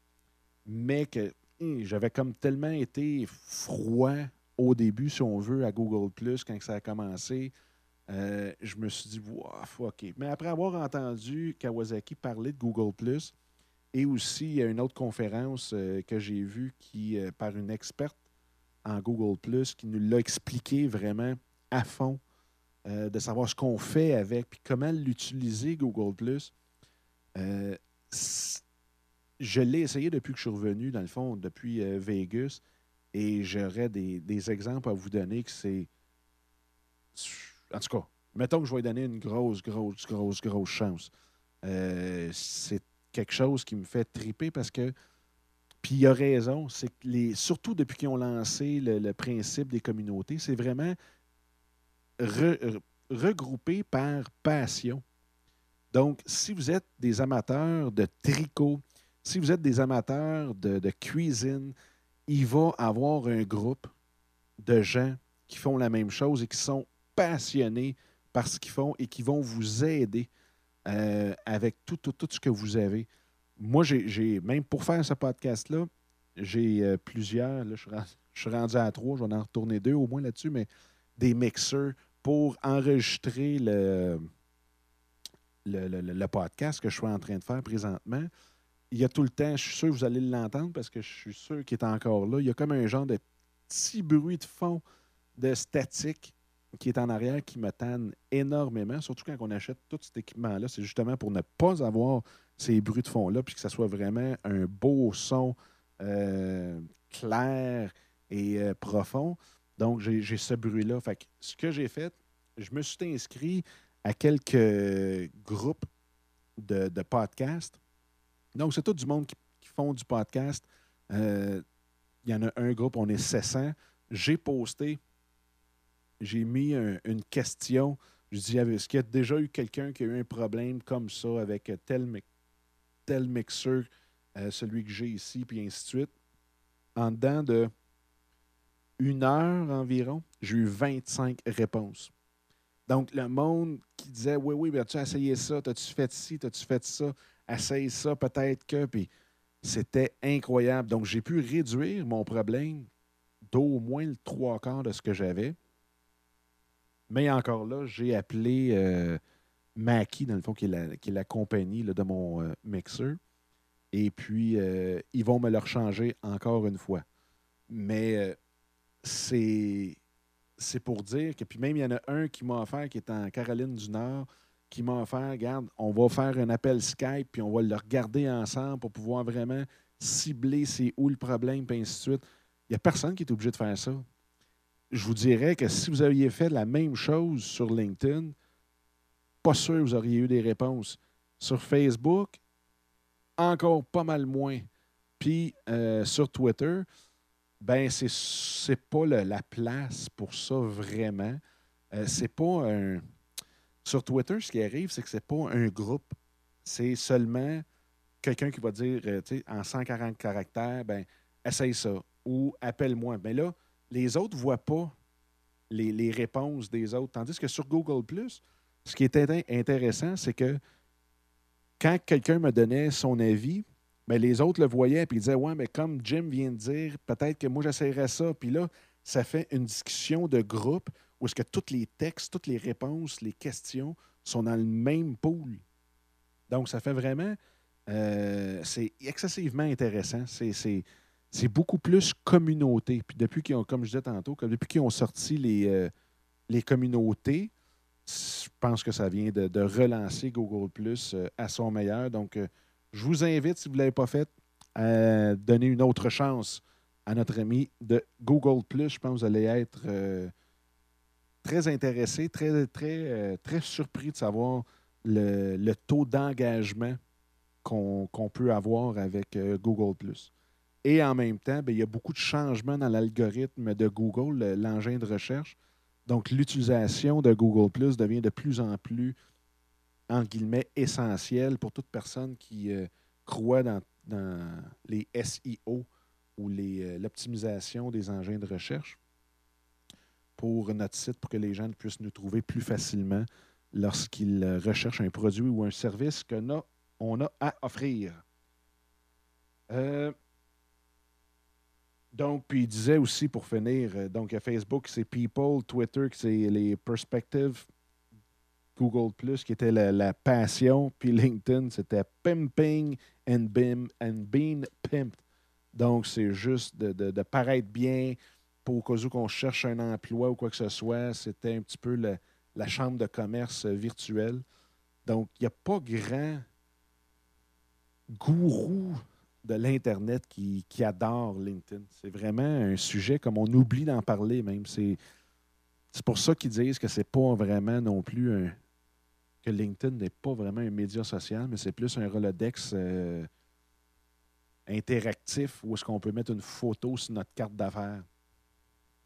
mais que hum, j'avais comme tellement été froid au début, si on veut, à Google ⁇ quand ça a commencé. Euh, je me suis dit, wow, OK. Mais après avoir entendu Kawasaki parler de Google ⁇ et aussi, une autre conférence euh, que j'ai vue qui, euh, par une experte en Google ⁇ qui nous l'a expliqué vraiment à fond, de savoir ce qu'on fait avec, puis comment l'utiliser, Google ⁇ je l'ai essayé depuis que je suis revenu, dans le fond, depuis Vegas, et j'aurais des, exemples à vous donner que c'est en tout cas, mettons que je vais lui donner une grosse, grosse, grosse, grosse chance. Euh, c'est quelque chose qui me fait triper parce que. Puis il a raison, c'est que les, surtout depuis qu'ils ont lancé le, principe des communautés, c'est vraiment regroupé par passion. Donc, si vous êtes des amateurs de tricot, si vous êtes des amateurs de, de cuisine, il va avoir un groupe de gens qui font la même chose et qui sont passionnés par ce qu'ils font et qui vont vous aider euh, avec tout, tout, tout, ce que vous avez. Moi, j'ai même pour faire ce podcast-là, j'ai euh, plusieurs, là, je, suis rendu à trois, je vais en deux au moins là-dessus, mais des mixeurs pour enregistrer le, le, le, podcast que je suis en train de faire présentement. Il y a tout le temps, je suis sûr que vous allez l'entendre parce que je suis sûr qu'il est encore là. Il y a comme un genre de petit bruit de fond de statique qui est en arrière qui me tanne énormément, surtout quand on achète tout cet équipement-là. C'est justement pour ne pas avoir ces bruits de fond-là, puis que ça soit vraiment un beau son euh, clair et euh, profond. Donc, j'ai ce bruit-là. Fait ce que j'ai fait, je me suis inscrit à quelques groupes de, podcasts. Donc, c'est tout du monde qui, font du podcast. Euh, il y en a un groupe, on est 700. J'ai posté j'ai mis une question. Je dis, est-ce qu'il y a déjà eu quelqu'un qui a eu un problème comme ça avec tel, tel mixeur, euh, celui que j'ai ici, puis ainsi de suite? En dedans de une heure environ, j'ai eu 25 réponses. Donc, le monde qui disait Oui, oui, as-tu essayé ça? As-tu fait ci? As-tu fait ça? Essaye ça, peut-être que. Puis c'était incroyable. Donc, j'ai pu réduire mon problème d'au moins le trois quarts de ce que j'avais. Mais encore là, j'ai appelé euh, Mackie, dans le fond, qui est la, compagnie de mon euh, mixeur. Et puis, euh, ils vont me le rechanger encore une fois. Mais c'est c'est pour dire que, puis même, il y en a un qui m'a offert, qui est en Caroline du Nord, qui m'a offert, regarde, on va faire un appel Skype, puis on va le regarder ensemble pour pouvoir vraiment cibler c'est où le problème, puis ainsi de suite. Il n'y a personne qui est obligé de faire ça je vous dirais que si vous aviez fait la même chose sur LinkedIn, pas sûr vous auriez eu des réponses. Sur Facebook, encore pas mal moins. Puis euh, sur Twitter, ben c'est pas la place pour ça vraiment. Euh, c'est pas un. Sur Twitter, ce qui arrive, c'est que c'est pas un groupe. C'est seulement quelqu'un qui va dire, euh, en 140 caractères, ben essaye ça ou appelle-moi. Mais ben là, les autres ne voient pas les, réponses des autres. Tandis que sur Google, ce qui était intéressant, c'est que quand quelqu'un me donnait son avis, bien, les autres le voyaient et disaient Ouais, mais comme Jim vient de dire, peut-être que moi j'essaierais ça. Puis là, ça fait une discussion de groupe où est-ce que tous les textes, toutes les réponses, les questions sont dans le même pool. Donc, ça fait vraiment. Euh, c'est excessivement intéressant. C'est c'est beaucoup plus communauté. Puis depuis qu'ils ont, comme je disais tantôt, depuis qu'ils ont sorti les, euh, les communautés, je pense que ça vient de, relancer Google Plus euh, à son meilleur. Donc, euh, je vous invite, si vous ne l'avez pas fait, à donner une autre chance à notre ami de Google Plus. Je pense que vous allez être très intéressé, très, très, très surpris de savoir le, taux d'engagement qu'on peut avoir avec Google Plus. Et en même temps, ben, il y a beaucoup de changements dans l'algorithme de Google, l'engin de recherche. Donc, l'utilisation de Google Plus devient de plus en plus, en guillemets, essentielle pour toute personne qui euh, croit dans, les SEO ou euh, l'optimisation des engins de recherche pour notre site, pour que les gens puissent nous trouver plus facilement. lorsqu'il recherche un produit ou un service qu'on a, on a à offrir. Euh, donc, puis il disait aussi pour finir, euh, donc Facebook, c'est People, Twitter, c'est les Perspectives, Google Plus, qui était la, passion, puis LinkedIn, c'était Pimping and, Bim, and Being Pimped. Donc, c'est juste de, paraître bien pour au cas où qu'on cherche un emploi ou quoi que ce soit. C'était un petit peu la chambre de commerce virtuelle. Donc, il n'y a pas grand gourou de l'Internet qui, adore LinkedIn. C'est vraiment un sujet comme on oublie d'en parler même. C'est, pour ça qu'ils disent que c'est pas vraiment non plus un. que LinkedIn n'est pas vraiment un média social, mais c'est plus un Rolodex euh, interactif où est-ce qu'on peut mettre une photo sur notre carte d'affaires.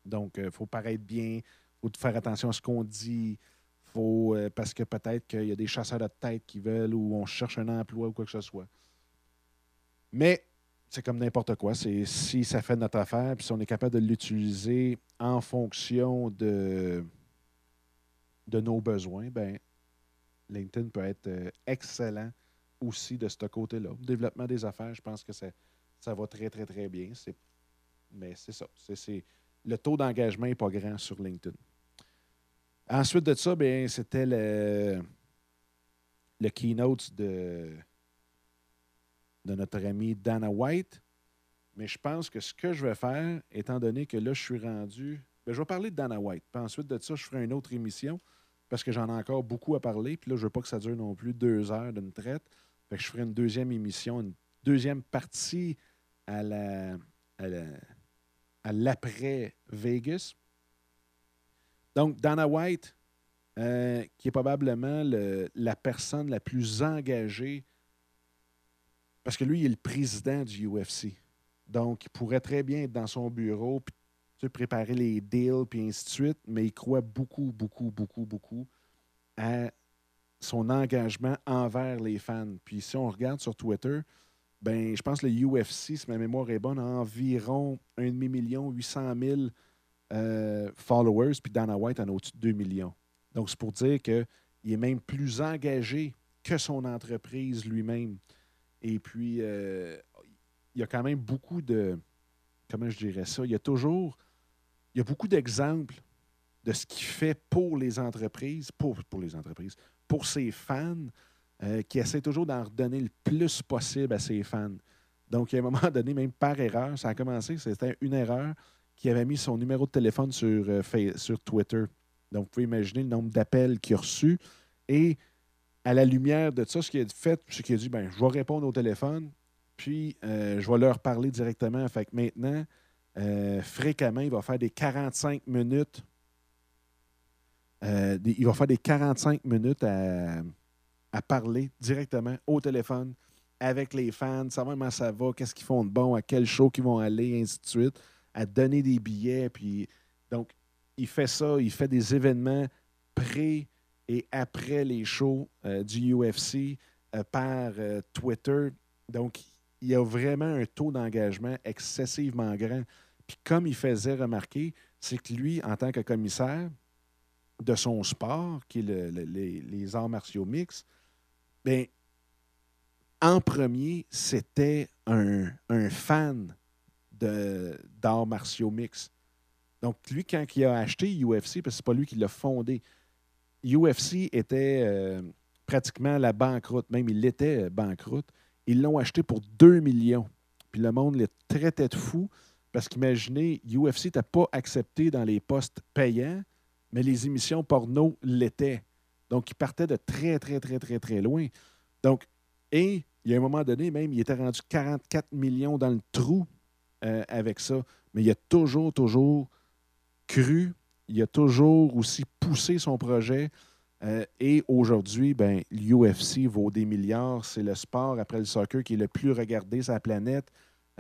Donc, il euh, faut paraître bien, il faut faire attention à ce qu'on dit. Faut, euh, parce que peut-être qu'il y a des chasseurs de tête qui veulent ou on cherche un emploi ou quoi que ce soit. Mais c'est comme n'importe quoi. C'est si ça fait notre affaire, puis si on est capable de l'utiliser en fonction de, de nos besoins, ben LinkedIn peut être euh, excellent aussi de ce côté-là. Développement des affaires, je pense que ça, ça va très, très, très bien. Mais c'est ça. C'est, le taux d'engagement n'est pas grand sur LinkedIn. Ensuite de ça, ben, c'était le, le keynote de de notre ami Dana White. Mais je pense que ce que je vais faire, étant donné que là, je suis rendu. Ben, je vais parler de Dana White. Puis ensuite de ça, je ferai une autre émission parce que j'en ai encore beaucoup à parler. Puis là, je ne veux pas que ça dure non plus deux heures d'une traite. Fait que je ferai une deuxième émission, une deuxième partie à la, à l'après Vegas. Donc, Dana White, euh, qui est probablement la personne la plus engagée parce que lui, il est le président du UFC. Donc, il pourrait très bien être dans son bureau, puis préparer les deals, puis ainsi de suite, mais il croit beaucoup, beaucoup, beaucoup, beaucoup à son engagement envers les fans. Puis si on regarde sur Twitter, ben, je pense que le UFC, si ma mémoire est bonne, a environ 1,5 million, 800 000 euh, followers, puis Dana White en a au-dessus de 2 millions. Donc, c'est pour dire qu'il est même plus engagé que son entreprise lui-même. Et puis, euh, il y a quand même beaucoup de. Comment je dirais ça? Il y a toujours. Il y a beaucoup d'exemples de ce qu'il fait pour les entreprises, pour, pour les entreprises, pour ses fans, euh, qui essaie toujours d'en redonner le plus possible à ses fans. Donc, à un moment donné, même par erreur, ça a commencé, c'était une erreur qui avait mis son numéro de téléphone sur, euh, sur Twitter. Donc, vous pouvez imaginer le nombre d'appels qu'il a reçus. Et à la lumière de ça, ce qu'il a fait, c'est qu'il a dit ben, je vais répondre au téléphone, puis euh, je vais leur parler directement. Fait maintenant, euh, fréquemment, il va faire des 45 minutes. Euh, il va faire des 45 minutes à, parler directement au téléphone avec les fans, savoir comment ça va, qu'est-ce qu'ils font de bon, à quel show ils vont aller, ainsi de suite, à donner des billets. Donc, il fait ça, il fait des événements pré- et après les shows euh, du UFC euh, par euh, Twitter. Donc, il y a vraiment un taux d'engagement excessivement grand. Puis comme il faisait remarquer, c'est que lui, en tant que commissaire de son sport, qui est les, arts martiaux mixtes, bien, en premier, c'était un, fan d'arts martiaux mixtes. Donc, lui, quand il a acheté UFC, parce que ce n'est pas lui qui l'a fondé, UFC était euh, pratiquement la banqueroute, même il était banqueroute. Ils l'ont acheté pour 2 millions. Puis le monde les traitait de fou parce qu'imaginez, UFC n'était pas accepté dans les postes payants, mais les émissions porno l'étaient. Donc, il partait de très, très, très, très, très loin. Donc, et il y a un moment donné, même, il était rendu 44 millions dans le trou euh, avec ça. Mais il a toujours, toujours cru il a toujours aussi poussé son projet. Euh, et aujourd'hui, ben, l'UFC vaut des milliards. C'est le sport, après le soccer, qui est le plus regardé sur la planète.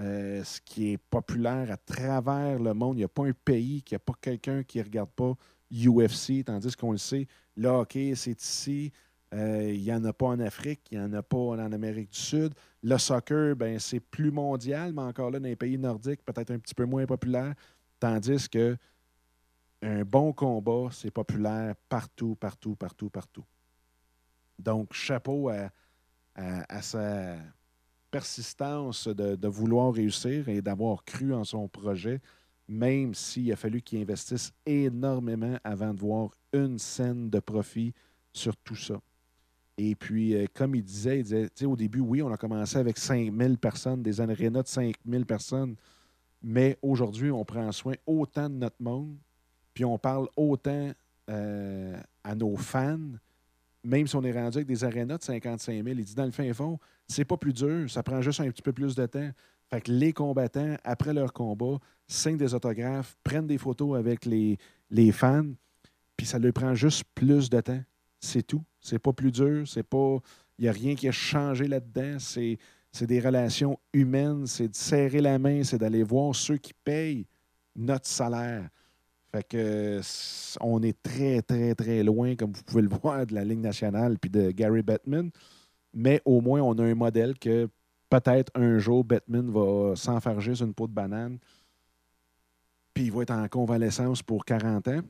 Euh, ce qui est populaire à travers le monde. Il n'y a pas un pays qui n'a pas quelqu'un qui ne regarde pas UFC, tandis qu'on le sait, le hockey, c'est ici. Euh, il n'y en a pas en Afrique, il n'y en a pas en Amérique du Sud. Le soccer, ben, c'est plus mondial, mais encore là, dans les pays nordiques, peut-être un petit peu moins populaire. Tandis que un bon combat, c'est populaire partout, partout, partout, partout. Donc, chapeau à, sa persistance de, de, vouloir réussir et d'avoir cru en son projet, même s'il a fallu qu'il investisse énormément avant de voir une scène de profit sur tout ça. Et puis, euh, comme il disait, il disait au début, oui, on a commencé avec 5000 personnes, des arénas de 5000 personnes, mais aujourd'hui, on prend soin autant de notre monde, puis on parle autant euh, à nos fans, même si on est rendu avec des arénas de 55 000. Il dit, dans le fin fond, c'est pas plus dur, ça prend juste un petit peu plus de temps. Fait que les combattants, après leur combat, signent des autographes, prennent des photos avec les, les fans, puis ça leur prend juste plus de temps. C'est tout. C'est pas plus dur. C'est pas. Il n'y a rien qui a changé là-dedans. C'est, c'est des relations humaines. C'est de serrer la main. C'est d'aller voir ceux qui payent notre salaire. Fait que on est très, très, très loin, comme vous pouvez le voir, de la Ligue nationale puis de Gary Bettman. Mais au moins, on a un modèle que peut-être un jour, Bettman va s'enfarger sur une peau de banane. Puis il va être en convalescence pour 40 ans.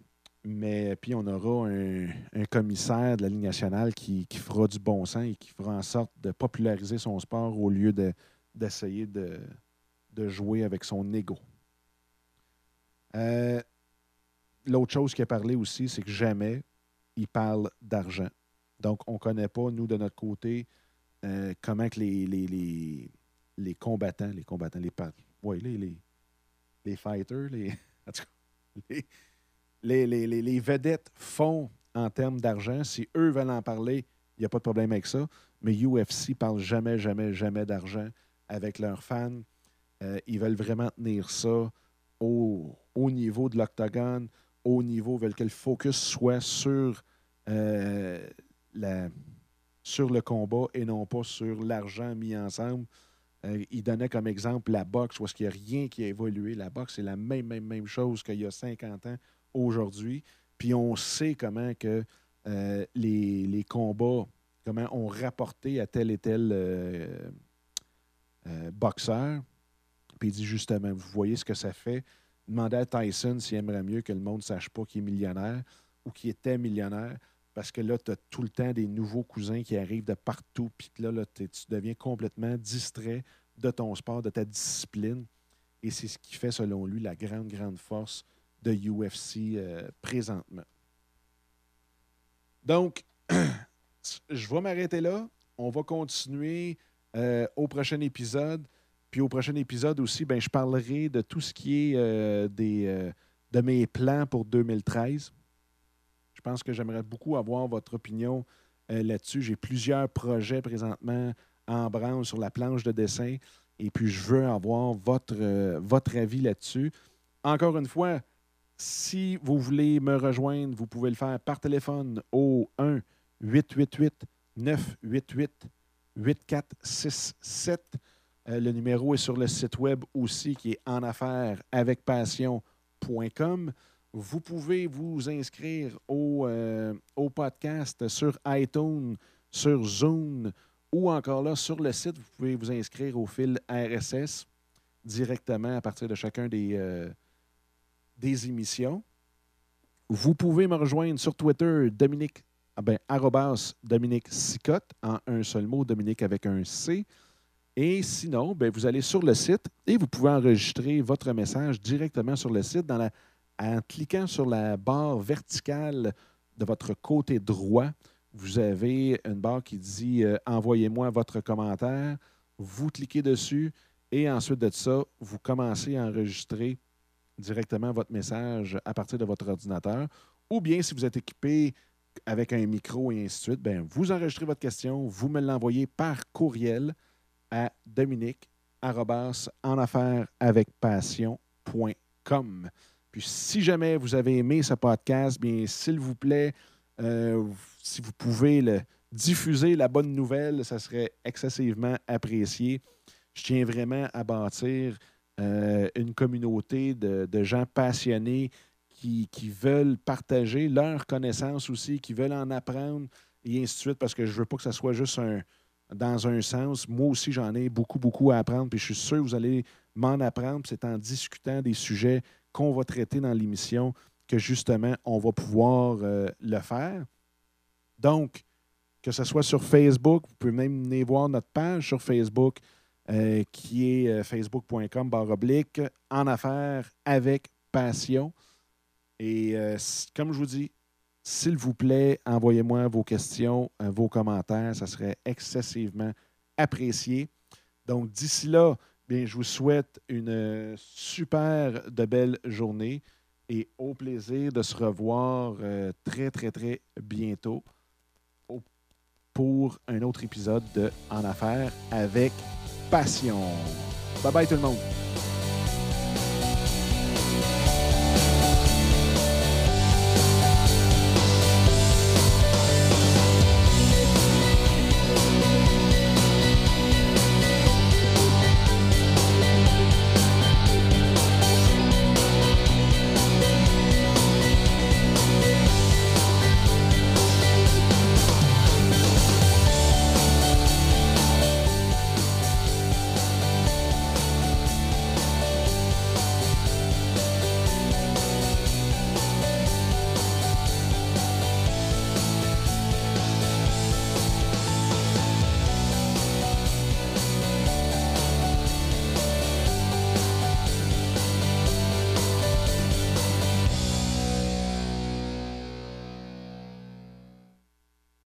Mais puis on aura un, commissaire de la Ligue nationale qui, fera du bon sens et qui fera en sorte de populariser son sport au lieu d'essayer de, jouer avec son ego. Euh, l'autre chose qu'il a parlé aussi, c'est que jamais il parle d'argent. Donc, on ne connaît pas, nous, de notre côté, euh, comment que les, les, les, combattants, les combattants, les, ouais, les, les, les fighters, les, les, les, vedettes font en termes d'argent. Si eux veulent en parler, il n'y a pas de problème avec ça. Mais UFC parle jamais, jamais, jamais d'argent avec leurs fans. Euh, ils veulent vraiment tenir ça au, niveau de l'octogone, au niveau, veulent que le focus soit sur, euh, la, sur le combat et non pas sur l'argent mis ensemble. Euh, il donnait comme exemple la boxe, où il n'y a rien qui a évolué. La boxe, c'est la même, même, même chose qu'il y a 50 ans aujourd'hui. Puis on sait comment que euh, les, combats, comment on rapporté à tel et tel boxeur. Puis il dit justement, vous voyez ce que ça fait. Demandez à Tyson s'il aimerait mieux que le monde ne sache pas qu'il est millionnaire ou qu'il était millionnaire. Parce que là, tu as tout le temps des nouveaux cousins qui arrivent de partout. Puis là, là tu deviens complètement distrait de ton sport, de ta discipline. Et c'est ce qui fait, selon lui, la grande, grande force de UFC euh, présentement. Donc, je vais m'arrêter là. On va continuer euh, au prochain épisode. Puis au prochain épisode aussi, ben, je parlerai de tout ce qui est euh, des, de mes plans pour 2013. Je pense que j'aimerais beaucoup avoir votre opinion là-dessus. J'ai plusieurs projets présentement en branle sur la planche de dessin et puis je veux avoir votre, votre avis là-dessus. Encore une fois, si vous voulez me rejoindre, vous pouvez le faire par téléphone au 1 888 988 8467. Le numéro est sur le site web aussi qui est en affaires avec passion.com. Vous pouvez vous inscrire au, euh, au, podcast sur iTunes, sur Zoom ou encore là sur le site. Vous pouvez vous inscrire au fil RSS directement à partir de chacun des, euh, des émissions. Vous pouvez me rejoindre sur Twitter, Dominique, ah ben, Dominique Sicotte, en un seul mot, Dominique avec un C. Et sinon, ben, vous allez sur le site et vous pouvez enregistrer votre message directement sur le site en cliquant sur la barre verticale de votre côté droit. Vous avez une barre qui dit euh, Envoyez-moi votre commentaire. Vous cliquez dessus et ensuite de ça, vous commencez à enregistrer directement votre message à partir de votre ordinateur. Ou bien, si vous êtes équipé avec un micro et ainsi de suite, bien, vous enregistrez votre question, vous me l'envoyez par courriel à Dominique en affaires avec passion.com. Puis si jamais vous avez aimé ce podcast, bien s'il vous plaît, euh, si vous pouvez le diffuser la bonne nouvelle, ça serait excessivement apprécié. Je tiens vraiment à bâtir euh, une communauté de, gens passionnés qui, veulent partager leurs connaissances aussi, qui veulent en apprendre et ainsi de suite, parce que je ne veux pas que ça soit juste un, dans un sens. Moi aussi, j'en ai beaucoup, beaucoup à apprendre, puis je suis sûr que vous allez m'en apprendre. C'est en discutant des sujets qu'on va traiter dans l'émission que justement, on va pouvoir euh, le faire. Donc, que ce soit sur Facebook, vous pouvez même venir voir notre page sur Facebook euh, qui est euh, facebook.com oblique en affaires avec passion. Et comme je vous dis, s'il vous plaît, envoyez-moi vos questions, euh, vos commentaires. Ça serait excessivement apprécié. Donc, d'ici là, je vous souhaite une euh, super de belle journée et au plaisir de se revoir euh, très, très, très bientôt pour un autre épisode de En affaires avec passion. Bye bye tout le monde.